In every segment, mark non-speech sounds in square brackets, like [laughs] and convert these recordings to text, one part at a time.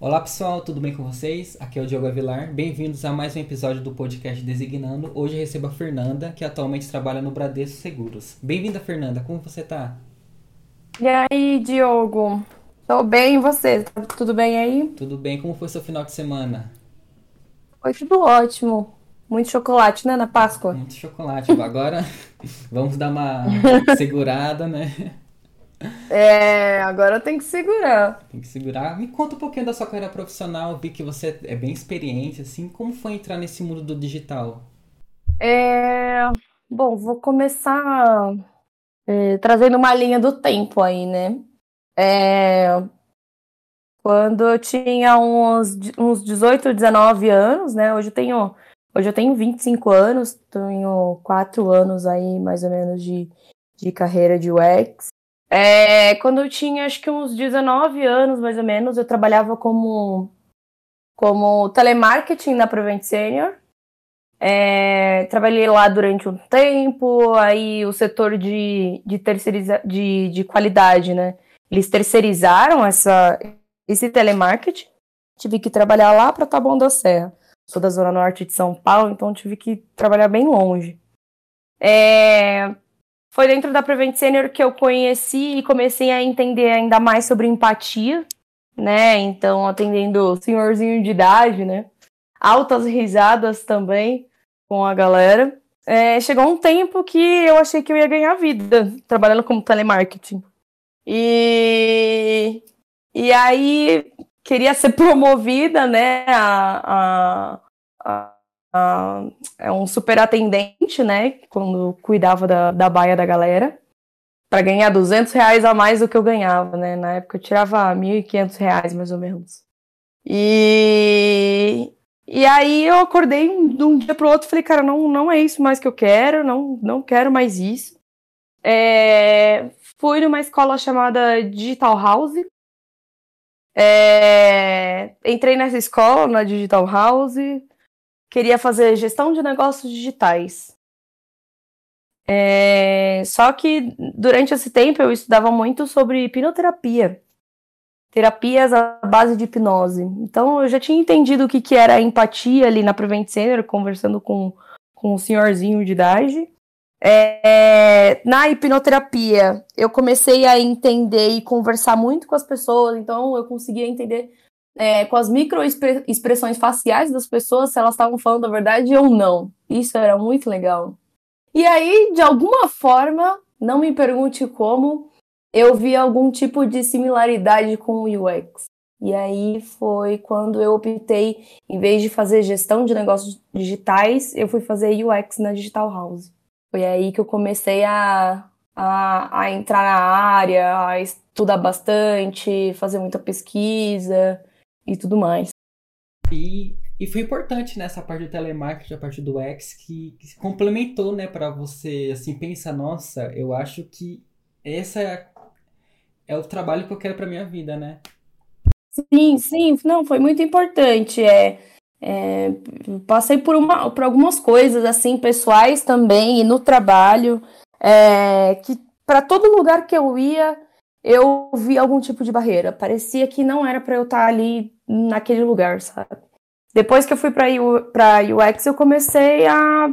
Olá pessoal, tudo bem com vocês? Aqui é o Diogo Avilar. Bem-vindos a mais um episódio do podcast Designando. Hoje eu recebo a Fernanda, que atualmente trabalha no Bradesco Seguros. Bem-vinda, Fernanda. Como você tá? E aí, Diogo? Tô bem, e você? Tá tudo bem aí? Tudo bem. Como foi seu final de semana? Foi tudo ótimo. Muito chocolate, né, na Páscoa? Muito chocolate. Agora [laughs] vamos dar uma segurada, né? É, agora tem que segurar. Tem que segurar. Me conta um pouquinho da sua carreira profissional. Vi que você é bem experiente, assim. Como foi entrar nesse mundo do digital? É, bom, vou começar é, trazendo uma linha do tempo aí, né? É, quando eu tinha uns, uns 18, 19 anos, né? Hoje eu tenho Hoje eu tenho 25 anos, tenho 4 anos aí, mais ou menos, de, de carreira de UX. É, quando eu tinha, acho que uns 19 anos, mais ou menos, eu trabalhava como, como telemarketing na Prevent Senior. É, trabalhei lá durante um tempo, aí o setor de, de, terceiriza, de, de qualidade, né? Eles terceirizaram essa, esse telemarketing. Tive que trabalhar lá para Taboão da Serra sou da zona norte de São Paulo, então tive que trabalhar bem longe. É... Foi dentro da Prevent Senior que eu conheci e comecei a entender ainda mais sobre empatia, né? Então, atendendo o senhorzinho de idade, né? Altas risadas também com a galera. É, chegou um tempo que eu achei que eu ia ganhar vida trabalhando como telemarketing. E, e aí queria ser [laughs] promovida, né, a, a, a, é um super atendente, né, quando cuidava da, da baia da galera, para ganhar 200 reais a mais do que eu ganhava, né, na época eu tirava 1.500 reais, mais ou menos. E, e aí eu acordei de um dia pro outro falei, cara, não, não é isso mais que eu quero, não, não quero mais isso. É, fui numa escola chamada Digital House, é, entrei nessa escola, na Digital House, queria fazer gestão de negócios digitais. É, só que durante esse tempo eu estudava muito sobre hipnoterapia, terapias à base de hipnose. Então eu já tinha entendido o que, que era empatia ali na Prevent Center, conversando com, com um senhorzinho de idade. É, na hipnoterapia, eu comecei a entender e conversar muito com as pessoas, então eu conseguia entender é, com as microexpressões faciais das pessoas se elas estavam falando a verdade ou não. Isso era muito legal. E aí, de alguma forma, não me pergunte como, eu vi algum tipo de similaridade com o UX. E aí foi quando eu optei, em vez de fazer gestão de negócios digitais, eu fui fazer UX na Digital House. Foi aí que eu comecei a, a, a entrar na área, a estudar bastante, fazer muita pesquisa e tudo mais. E, e foi importante nessa parte do telemarketing, a parte do X, que, que complementou, né, para você, assim, pensa, nossa, eu acho que essa é, é o trabalho que eu quero para minha vida, né? Sim, sim, não, foi muito importante. É, é, passei por, uma, por algumas coisas assim pessoais também e no trabalho é, que para todo lugar que eu ia eu vi algum tipo de barreira. Parecia que não era para eu estar ali naquele lugar, sabe? Depois que eu fui para UX, eu comecei a,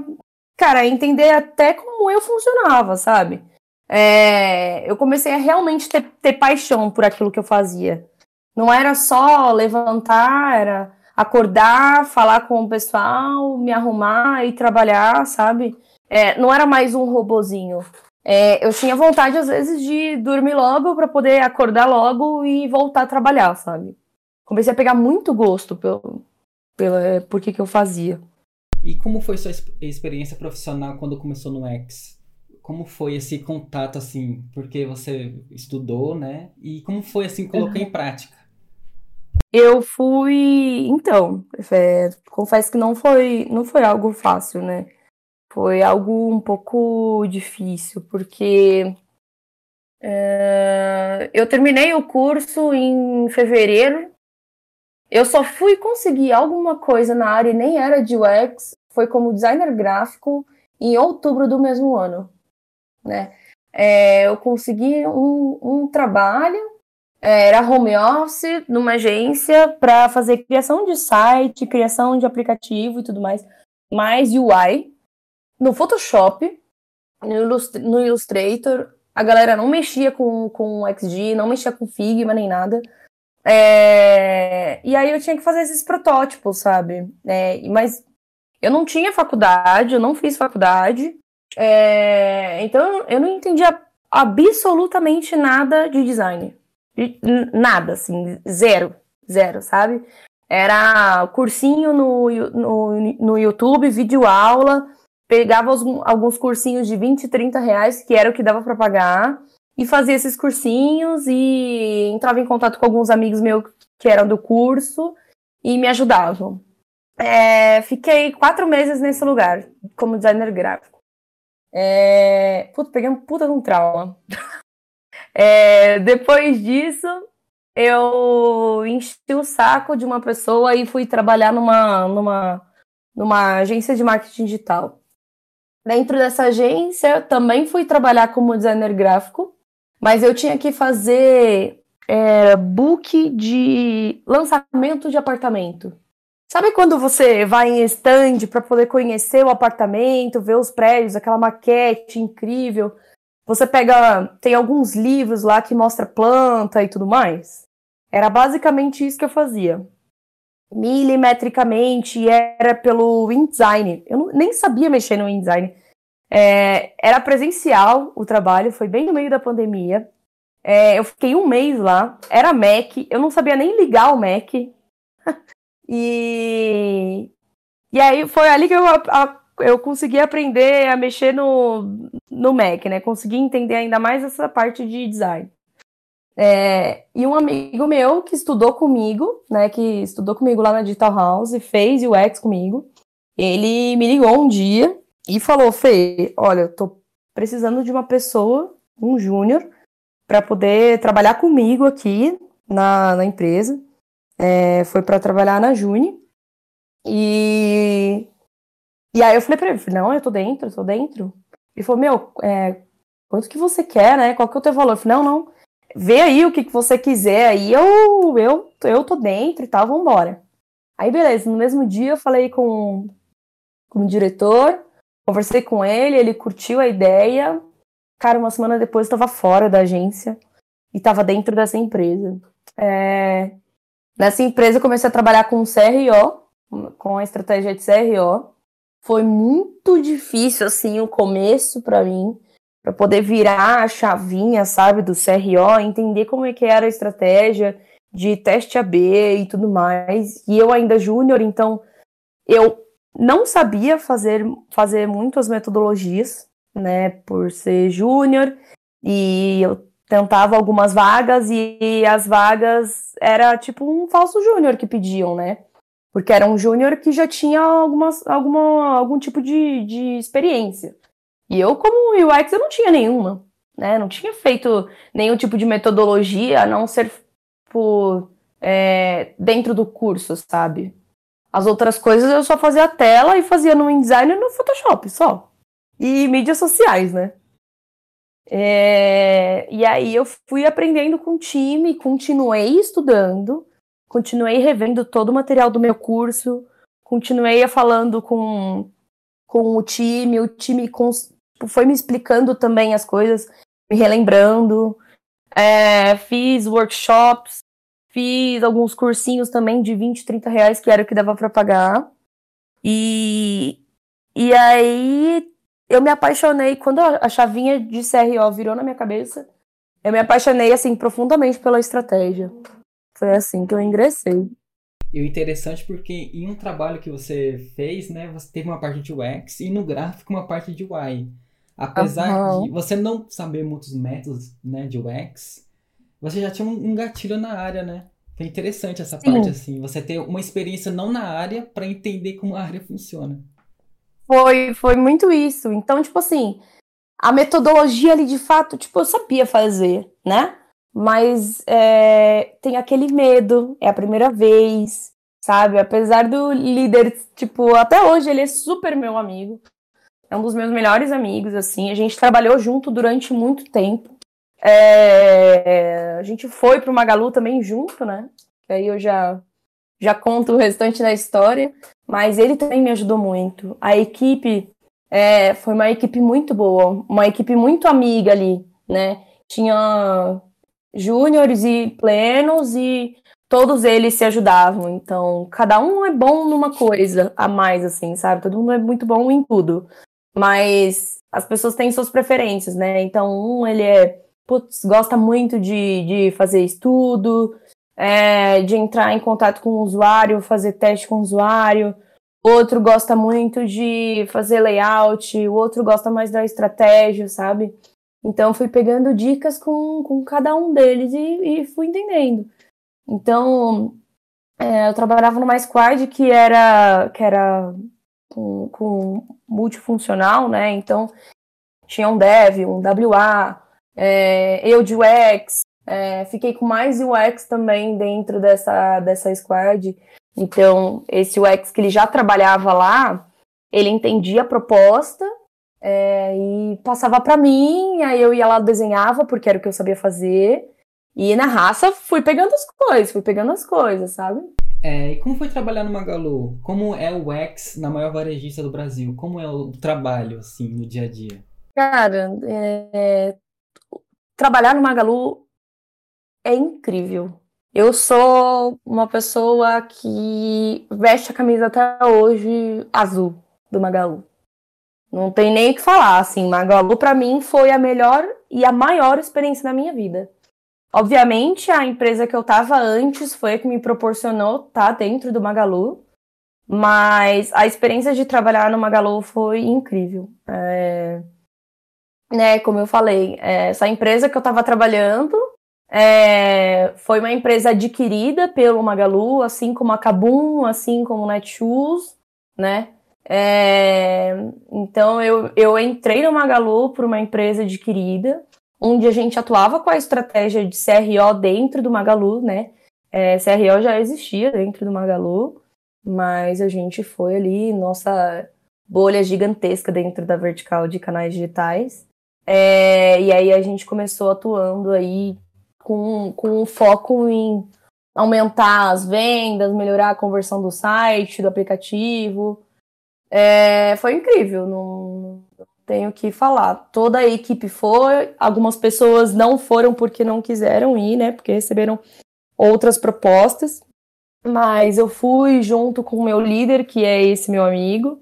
cara, entender até como eu funcionava, sabe? É, eu comecei a realmente ter, ter paixão por aquilo que eu fazia. Não era só levantar, era acordar, falar com o pessoal, me arrumar e trabalhar, sabe? É, não era mais um robozinho. É, eu tinha vontade, às vezes, de dormir logo para poder acordar logo e voltar a trabalhar, sabe? Comecei a pegar muito gosto pelo, pelo, é, por que, que eu fazia. E como foi sua experiência profissional quando começou no X? Como foi esse contato, assim? Porque você estudou, né? E como foi, assim, colocar uhum. em prática? Eu fui, então, é, confesso que não foi, não foi algo fácil, né? Foi algo um pouco difícil, porque é, eu terminei o curso em fevereiro. Eu só fui conseguir alguma coisa na área e nem era de UX, foi como designer gráfico em outubro do mesmo ano, né? É, eu consegui um, um trabalho É, era home office numa agência para fazer criação de site, criação de aplicativo e tudo mais, mais UI no Photoshop, no Illustrator. A galera não mexia com, com XG, não mexia com Figma nem nada. É... E aí eu tinha que fazer esses protótipos, sabe? É... Mas eu não tinha faculdade, eu não fiz faculdade. É... Então eu não entendia absolutamente nada de design. Nada, assim, zero, zero, sabe? Era cursinho no, no, no YouTube, vídeo aula, pegava alguns cursinhos de 20, 30 reais, que era o que dava para pagar, e fazia esses cursinhos e entrava em contato com alguns amigos meus que eram do curso e me ajudavam. É, fiquei quatro meses nesse lugar, como designer gráfico. É, puta, peguei um puta de um trauma. [laughs] É, depois disso, eu enchi o saco de uma pessoa e fui trabalhar numa, numa, numa agência de marketing digital. Dentro dessa agência, também fui trabalhar como designer gráfico, mas eu tinha que fazer é, book de lançamento de apartamento. Sabe quando você vai em stand para poder conhecer o apartamento, ver os prédios, aquela maquete incrível? Você pega. Tem alguns livros lá que mostra planta e tudo mais. Era basicamente isso que eu fazia. Milimetricamente, era pelo InDesign. Eu não, nem sabia mexer no InDesign. É, era presencial o trabalho, foi bem no meio da pandemia. É, eu fiquei um mês lá, era Mac, eu não sabia nem ligar o Mac. [laughs] e, e aí foi ali que eu a, eu consegui aprender a mexer no, no Mac, né? Consegui entender ainda mais essa parte de design. É, e um amigo meu que estudou comigo, né? Que estudou comigo lá na Digital House, fez UX comigo. Ele me ligou um dia e falou: Fê, olha, eu tô precisando de uma pessoa, um júnior, para poder trabalhar comigo aqui na, na empresa. É, foi para trabalhar na Juni. E e aí eu falei pra ele, não, eu tô dentro, eu tô dentro. Ele falou, meu, é, quanto que você quer, né? Qual que é o teu valor? Eu falei, não, não, vê aí o que, que você quiser, aí eu, eu, eu tô dentro e tal, vambora. Aí beleza, no mesmo dia eu falei com, com o diretor, conversei com ele, ele curtiu a ideia. Cara, uma semana depois eu tava fora da agência e tava dentro dessa empresa. É... Nessa empresa eu comecei a trabalhar com CRO, com a estratégia de CRO. Foi muito difícil, assim, o começo para mim, para poder virar a chavinha, sabe, do CRO, entender como é que era a estratégia de teste AB e tudo mais. E eu ainda júnior, então eu não sabia fazer, fazer muitas metodologias, né, por ser júnior, e eu tentava algumas vagas e as vagas era tipo um falso júnior que pediam, né? porque era um júnior que já tinha algumas, alguma, algum tipo de, de experiência. E eu, como UX, eu não tinha nenhuma, né? Não tinha feito nenhum tipo de metodologia, a não ser por, é, dentro do curso, sabe? As outras coisas eu só fazia a tela e fazia no InDesign e no Photoshop, só. E mídias sociais, né? É, e aí eu fui aprendendo com o time, continuei estudando, continuei revendo todo o material do meu curso, continuei falando com, com o time, o time tipo, foi me explicando também as coisas, me relembrando. É, fiz workshops, fiz alguns cursinhos também de 20, 30 reais, que era o que dava para pagar. E, e aí eu me apaixonei, quando a chavinha de CRO virou na minha cabeça, eu me apaixonei assim profundamente pela estratégia. Foi assim que eu ingressei. E o interessante porque em um trabalho que você fez, né, você teve uma parte de UX e no gráfico uma parte de UI. Apesar uhum. de você não saber muitos métodos, né, de UX, você já tinha um gatilho na área, né? Foi interessante essa Sim. parte assim, você ter uma experiência não na área para entender como a área funciona. Foi, foi muito isso. Então, tipo assim, a metodologia ali de fato, tipo, eu sabia fazer, né? mas é, tem aquele medo, é a primeira vez, sabe? Apesar do líder, tipo, até hoje ele é super meu amigo, é um dos meus melhores amigos, assim, a gente trabalhou junto durante muito tempo. É, a gente foi para o Magalu também junto, né? Aí eu já, já conto o restante da história. Mas ele também me ajudou muito. A equipe é, foi uma equipe muito boa, uma equipe muito amiga ali, né? Tinha júniores e plenos e todos eles se ajudavam. Então, cada um é bom numa coisa a mais, assim, sabe? Todo mundo é muito bom em tudo. Mas as pessoas têm suas preferências, né? Então, um, ele é, putz, gosta muito de, de fazer estudo, é, de entrar em contato com o usuário, fazer teste com o usuário. Outro gosta muito de fazer layout, o outro gosta mais da estratégia, sabe? Então, fui pegando dicas com, com cada um deles e, e fui entendendo. Então, é, eu trabalhava numa squad que era, que era com, com multifuncional, né? Então, tinha um dev, um WA, é, eu de UX, é, fiquei com mais UX também dentro dessa, dessa squad. Então, esse UX que ele já trabalhava lá, ele entendia a proposta é, e passava para mim, aí eu ia lá desenhava, porque era o que eu sabia fazer. E na raça fui pegando as coisas, fui pegando as coisas, sabe? É, e como foi trabalhar no Magalu? Como é o UX na maior varejista do Brasil? Como é o trabalho, assim, no dia a dia? Cara, é, trabalhar no Magalu é incrível. Eu sou uma pessoa que veste a camisa até hoje azul do Magalu. Não tem nem o que falar, assim, Magalu para mim foi a melhor e a maior experiência da minha vida. Obviamente, a empresa que eu estava antes foi a que me proporcionou estar tá dentro do Magalu, mas a experiência de trabalhar no Magalu foi incrível. É... Né, como eu falei, essa empresa que eu estava trabalhando é, foi uma empresa adquirida pelo Magalu, assim como a Kabum, assim como o Netshoes, né? É, então eu, eu entrei no Magalu por uma empresa adquirida onde a gente atuava com a estratégia de CRO dentro do Magalu, né? É, CRO já existia dentro do Magalu, mas a gente foi ali, nossa bolha gigantesca dentro da vertical de canais digitais. É, e aí a gente começou atuando aí com, com um foco em aumentar as vendas, melhorar a conversão do site, do aplicativo. É, foi incrível, não, tenho que falar. Toda a equipe foi, algumas pessoas não foram porque não quiseram ir, né? Porque receberam outras propostas. Mas eu fui junto com o meu líder, que é esse meu amigo,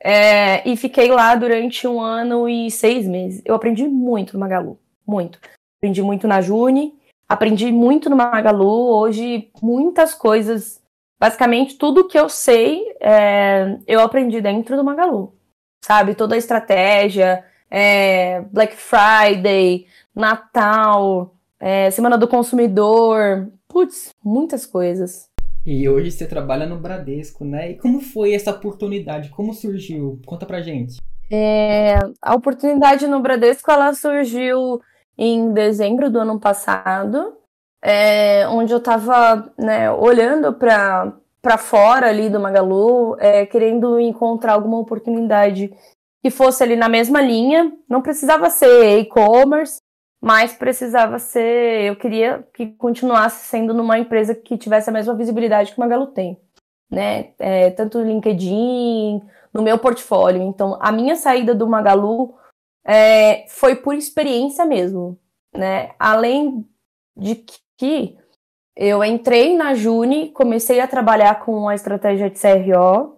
é, e fiquei lá durante um ano e seis meses. Eu aprendi muito no Magalu, muito. Aprendi muito na Juni, aprendi muito no Magalu. Hoje, muitas coisas, basicamente tudo que eu sei, é, eu aprendi dentro do Magalu sabe? Toda a estratégia, é, Black Friday, Natal, é, Semana do Consumidor, putz, muitas coisas. E hoje você trabalha no Bradesco, né? E como foi essa oportunidade? Como surgiu? Conta pra gente. É, a oportunidade no Bradesco ela surgiu em dezembro do ano passado, é, onde eu estava né, olhando para para fora ali do Magalu, é, querendo encontrar alguma oportunidade que fosse ali na mesma linha. Não precisava ser e-commerce, mas precisava ser. Eu queria que continuasse sendo numa empresa que tivesse a mesma visibilidade que o Magalu tem, né? É, tanto no LinkedIn, no meu portfólio. Então, a minha saída do Magalu é, foi por experiência mesmo, né? Além de que eu entrei na Juni, comecei a trabalhar com a estratégia de CRO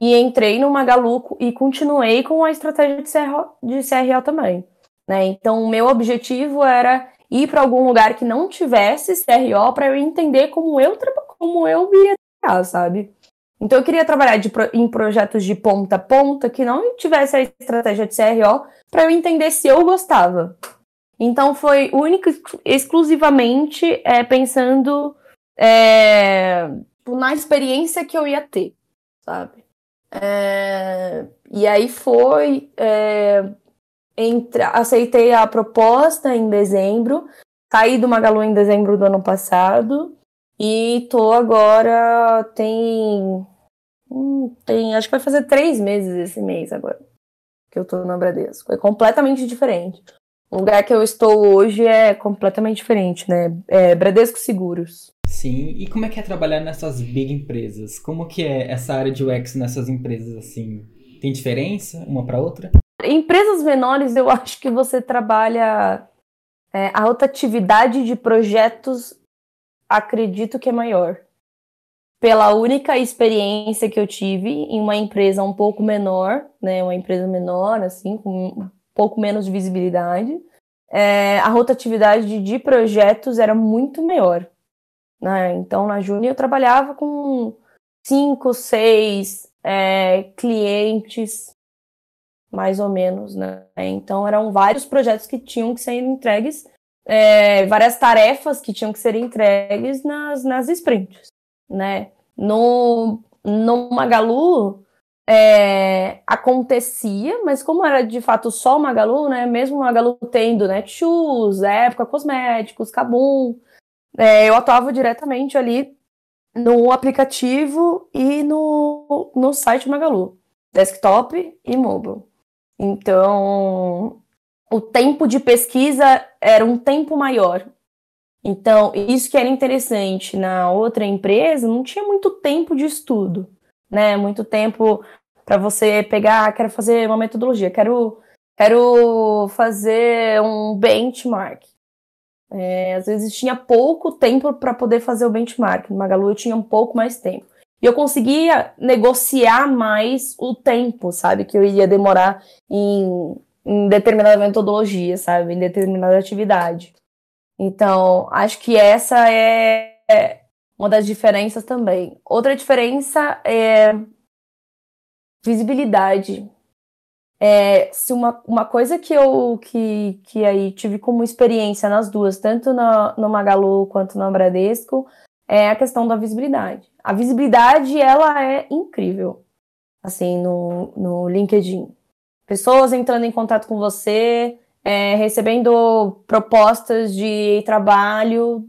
e entrei no Magalu e continuei com a estratégia de CRO, de CRO também. Né? Então, o meu objetivo era ir para algum lugar que não tivesse CRO para eu entender como eu, como eu ia trabalhar, sabe? Então, eu queria trabalhar de, em projetos de ponta a ponta que não tivesse a estratégia de CRO para eu entender se eu gostava. Então foi única exclusivamente é, pensando é, na experiência que eu ia ter, sabe? É, e aí foi. É, entra, aceitei a proposta em dezembro, saí do Magalu em dezembro do ano passado e tô agora. Tem. Hum, tem acho que vai fazer três meses esse mês agora que eu tô na Bradesco. É completamente diferente O lugar que eu estou hoje é completamente diferente, né? É Bradesco Seguros. Sim, e como é que é trabalhar nessas big empresas? Como que é essa área de UX nessas empresas assim? Tem diferença uma para outra? Empresas menores, eu acho que você trabalha é, a rotatividade de projetos, acredito que é maior. Pela única experiência que eu tive em uma empresa um pouco menor, né, uma empresa menor, assim, com pouco menos de visibilidade, é, a rotatividade de, projetos era muito maior. Né? Então, na Júnior, eu trabalhava com cinco, seis é, clientes, mais ou menos. Né? Então, eram vários projetos que tinham que ser entregues, é, várias tarefas que tinham que ser entregues nas, nas sprints. Né? No, no Magalu, é, acontecia, mas como era de fato só o Magalu, né? Mesmo o Magalu tendo Netshoes, Época Cosméticos, Kabum, é, eu atuava diretamente ali no aplicativo e no, no site Magalu, desktop e mobile. Então, o tempo de pesquisa era um tempo maior. Então, isso que era interessante na outra empresa, não tinha muito tempo de estudo né? Muito tempo para você pegar, quero fazer uma metodologia, quero, quero fazer um benchmark. É, às vezes tinha pouco tempo para poder fazer o benchmark. No Magalu eu tinha um pouco mais tempo. E eu conseguia negociar mais o tempo, sabe? Que eu ia demorar em, em determinada metodologia, sabe? Em determinada atividade. Então, acho que essa é uma das diferenças também. Outra diferença é visibilidade. É, se uma, uma coisa que eu que, que aí tive como experiência nas duas, tanto no, no Magalu quanto no Bradesco, é a questão da visibilidade. A visibilidade, ela é incrível, assim, no, no LinkedIn. Pessoas entrando em contato com você, é, recebendo propostas de trabalho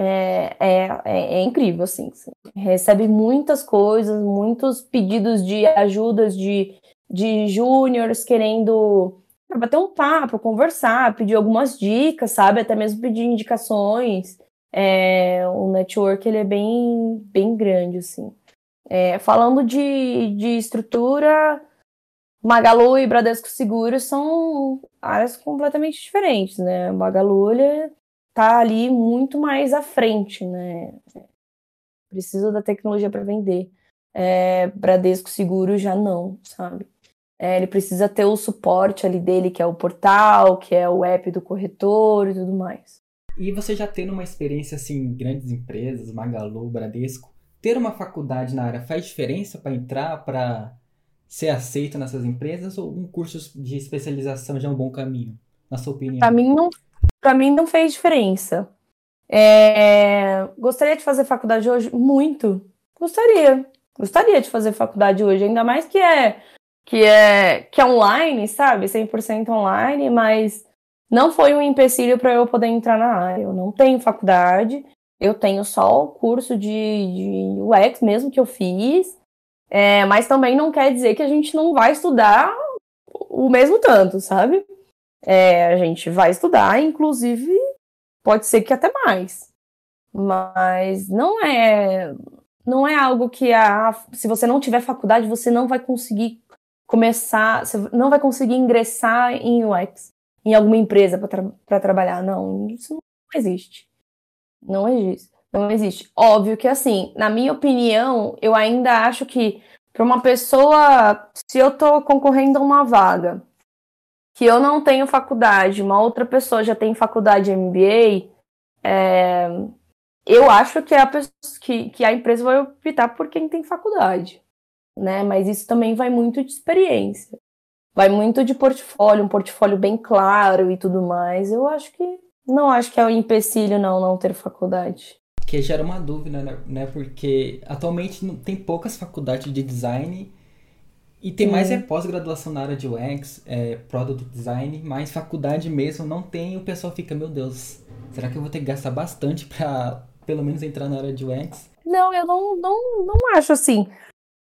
é, é, é, é, incrível, assim. Recebe muitas coisas, muitos pedidos de ajudas de, de júniores querendo bater um papo, conversar, pedir algumas dicas, sabe? Até mesmo pedir indicações. É, o network ele é bem, bem grande, assim. É, falando de, de estrutura, Magalu e Bradesco Seguros são áreas completamente diferentes, né? Magalu ele é tá ali muito mais à frente, né? Precisa da tecnologia para vender. É, Bradesco Seguro já não, sabe? É, ele precisa ter o suporte ali dele, que é o portal, que é o app do corretor e tudo mais. E você já tendo uma experiência assim em grandes empresas, Magalu, Bradesco, ter uma faculdade na área faz diferença para entrar, para ser aceito nessas empresas ou um curso de especialização já é um bom caminho, na sua opinião? Para mim não para mim não fez diferença. É... Gostaria de fazer faculdade hoje? Muito. Gostaria. Gostaria de fazer faculdade hoje, ainda mais que é que é que é online, sabe? 100% online, mas não foi um empecilho para eu poder entrar na área. Eu não tenho faculdade, eu tenho só o curso de, de UX mesmo que eu fiz, é, mas também não quer dizer que a gente não vai estudar o mesmo tanto, sabe? É, a gente vai estudar, inclusive pode ser que até mais. Mas não é não é algo que a, se você não tiver faculdade, você não vai conseguir começar, você não vai conseguir ingressar em UX, em alguma empresa para tra trabalhar. Não, isso não existe. Não existe. Não existe. Óbvio que assim, na minha opinião, eu ainda acho que para uma pessoa, se eu estou concorrendo a uma vaga que eu não tenho faculdade, uma outra pessoa já tem faculdade MBA, é, eu acho que a, pessoa, que, que a empresa vai optar por quem tem faculdade, né? Mas isso também vai muito de experiência. Vai muito de portfólio, um portfólio bem claro e tudo mais. Eu acho que não acho que é um empecilho não não ter faculdade. Que gera uma dúvida, né? né? Porque atualmente tem poucas faculdades de design e tem mais é pós-graduação na área de UX, é, Product Design, mas faculdade mesmo não tem e o pessoal fica, meu Deus, será que eu vou ter que gastar bastante para pelo menos entrar na área de UX? Não, eu não, não, não acho assim.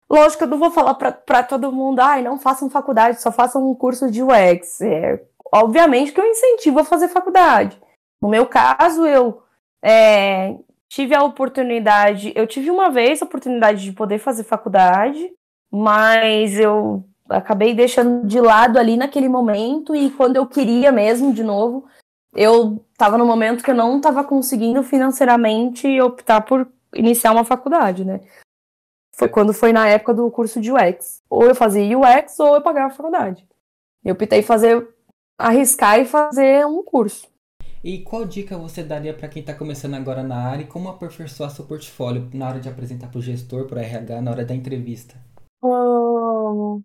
Lógico, eu não vou falar para todo mundo, ai, não façam faculdade, só façam um curso de UX. É, obviamente que eu incentivo a fazer faculdade. No meu caso, eu é, tive a oportunidade, eu tive uma vez a oportunidade de poder fazer faculdade, mas eu acabei deixando de lado ali naquele momento e quando eu queria mesmo de novo, eu estava no momento que eu não estava conseguindo financeiramente optar por iniciar uma faculdade, né? Foi quando foi na época do curso de UX. Ou eu fazia UX ou eu pagava a faculdade. Eu optei fazer arriscar e fazer um curso. E qual dica você daria para quem está começando agora na área e como aperfeiçoar seu portfólio na hora de apresentar para o gestor, para o RH, na hora da entrevista? Hum,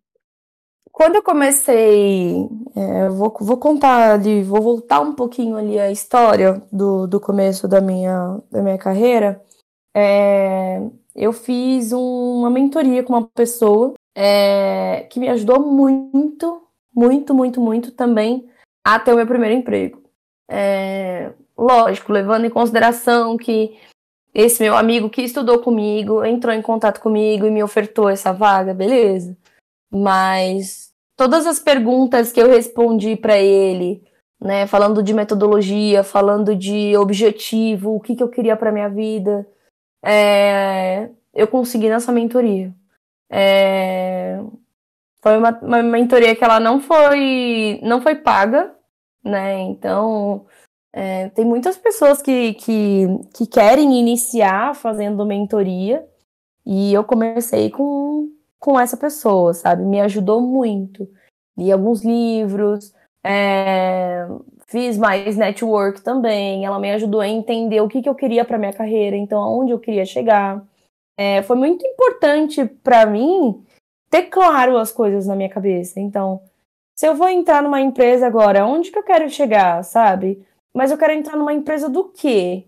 quando eu comecei, é, vou, vou contar ali, vou voltar um pouquinho ali a história do, do começo da minha, da minha carreira. É, eu fiz um, uma mentoria com uma pessoa é, que me ajudou muito, muito, muito, muito também a ter o meu primeiro emprego. É, lógico, levando em consideração que esse meu amigo que estudou comigo entrou em contato comigo e me ofertou essa vaga, beleza. Mas todas as perguntas que eu respondi para ele, né, falando de metodologia, falando de objetivo, o que, que eu queria para minha vida, é, eu consegui nessa mentoria. É, foi uma, uma mentoria que ela não foi não foi paga, né? Então, é, tem muitas pessoas que, que, que querem iniciar fazendo mentoria e eu comecei com, com essa pessoa, sabe? Me ajudou muito. Li alguns livros, é, fiz mais network também. Ela me ajudou a entender o que, que eu queria para minha carreira, então aonde eu queria chegar. É, foi muito importante para mim ter claro as coisas na minha cabeça. Então, se eu vou entrar numa empresa agora, onde que eu quero chegar, sabe? Mas eu quero entrar numa empresa do quê?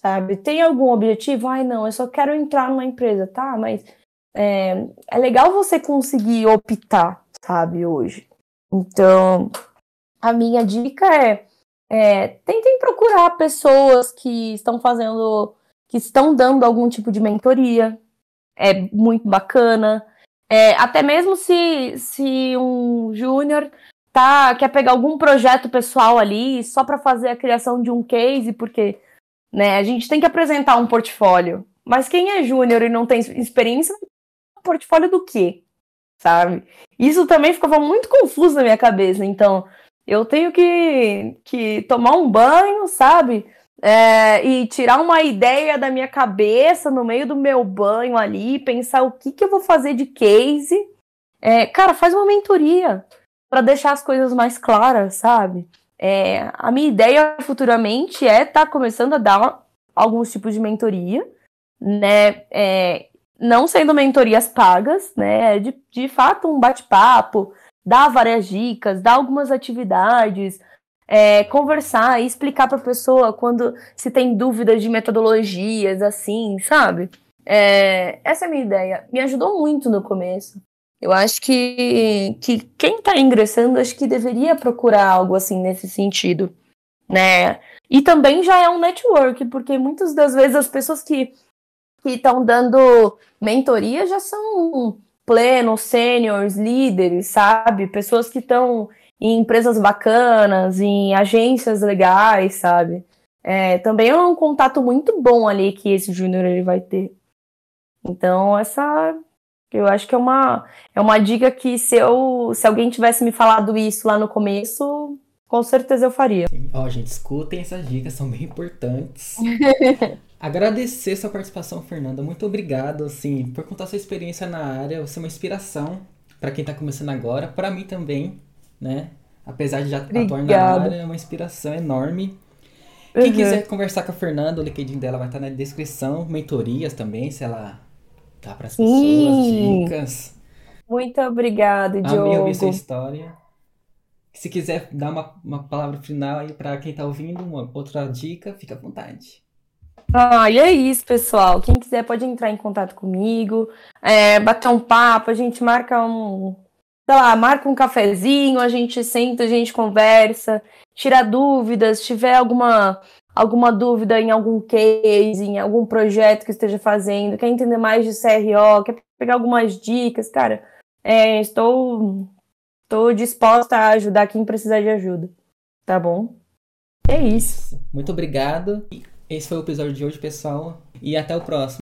Sabe? Tem algum objetivo? Ai, não, eu só quero entrar numa empresa, tá? Mas é, é legal você conseguir optar, sabe, hoje. Então, a minha dica é, é tentem procurar pessoas que estão fazendo, que estão dando algum tipo de mentoria. É muito bacana. É, até mesmo se, se um júnior tá, quer pegar algum projeto pessoal ali só para fazer a criação de um case, porque né, a gente tem que apresentar um portfólio. Mas quem é júnior e não tem experiência, portfólio do quê? Sabe? Isso também ficava muito confuso na minha cabeça. Então, eu tenho que, que tomar um banho, sabe? é, e tirar uma ideia da minha cabeça no meio do meu banho ali, pensar o que, que eu vou fazer de case. É, cara, faz uma mentoria para deixar as coisas mais claras, sabe? É, a minha ideia futuramente é estar tá começando a dar alguns tipos de mentoria, né? É, não sendo mentorias pagas, né? De, de fato, um bate-papo, dar várias dicas, dar algumas atividades, é, conversar e explicar para a pessoa quando se tem dúvidas de metodologias, assim, sabe? É, essa é a minha ideia. Me ajudou muito no começo. Eu acho que, que quem está ingressando, acho que deveria procurar algo assim nesse sentido, né? E também já é um network, porque muitas das vezes as pessoas que estão dando mentoria já são plenos, sêniores, líderes, sabe? Pessoas que estão em empresas bacanas, em agências legais, sabe? É, também é um contato muito bom ali que esse júnior ele vai ter. Então, essa eu acho que é uma, é uma dica que se, eu, se alguém tivesse me falado isso lá no começo, com certeza eu faria. Ó, oh, gente, escutem essas dicas, são bem importantes. [laughs] Agradecer sua participação, Fernanda. Muito obrigado, assim, por contar sua experiência na área. Você é uma inspiração para quem está começando agora, para mim também né? Apesar de já atuar na área, é uma inspiração enorme. Quem uhum. quiser conversar com a Fernanda, o LinkedIn dela vai estar na descrição. Mentorias também, se ela dá para as pessoas, dicas. Muito obrigada, Diogo. Amei ouvir sua história. Se quiser dar uma, uma palavra final aí para quem está ouvindo, uma outra dica, fica à vontade. Ah, e é isso, pessoal. Quem quiser pode entrar em contato comigo, é, bater um papo, a gente marca um, sei lá, marca um cafezinho, a gente senta, a gente conversa, tira dúvidas, se tiver alguma alguma dúvida em algum case, em algum projeto que esteja fazendo, quer entender mais de CRO, quer pegar algumas dicas, cara, é, estou Tô disposta a ajudar quem precisar de ajuda. Tá bom? É isso. Muito obrigado. Esse foi o episódio de hoje, pessoal. E até o próximo.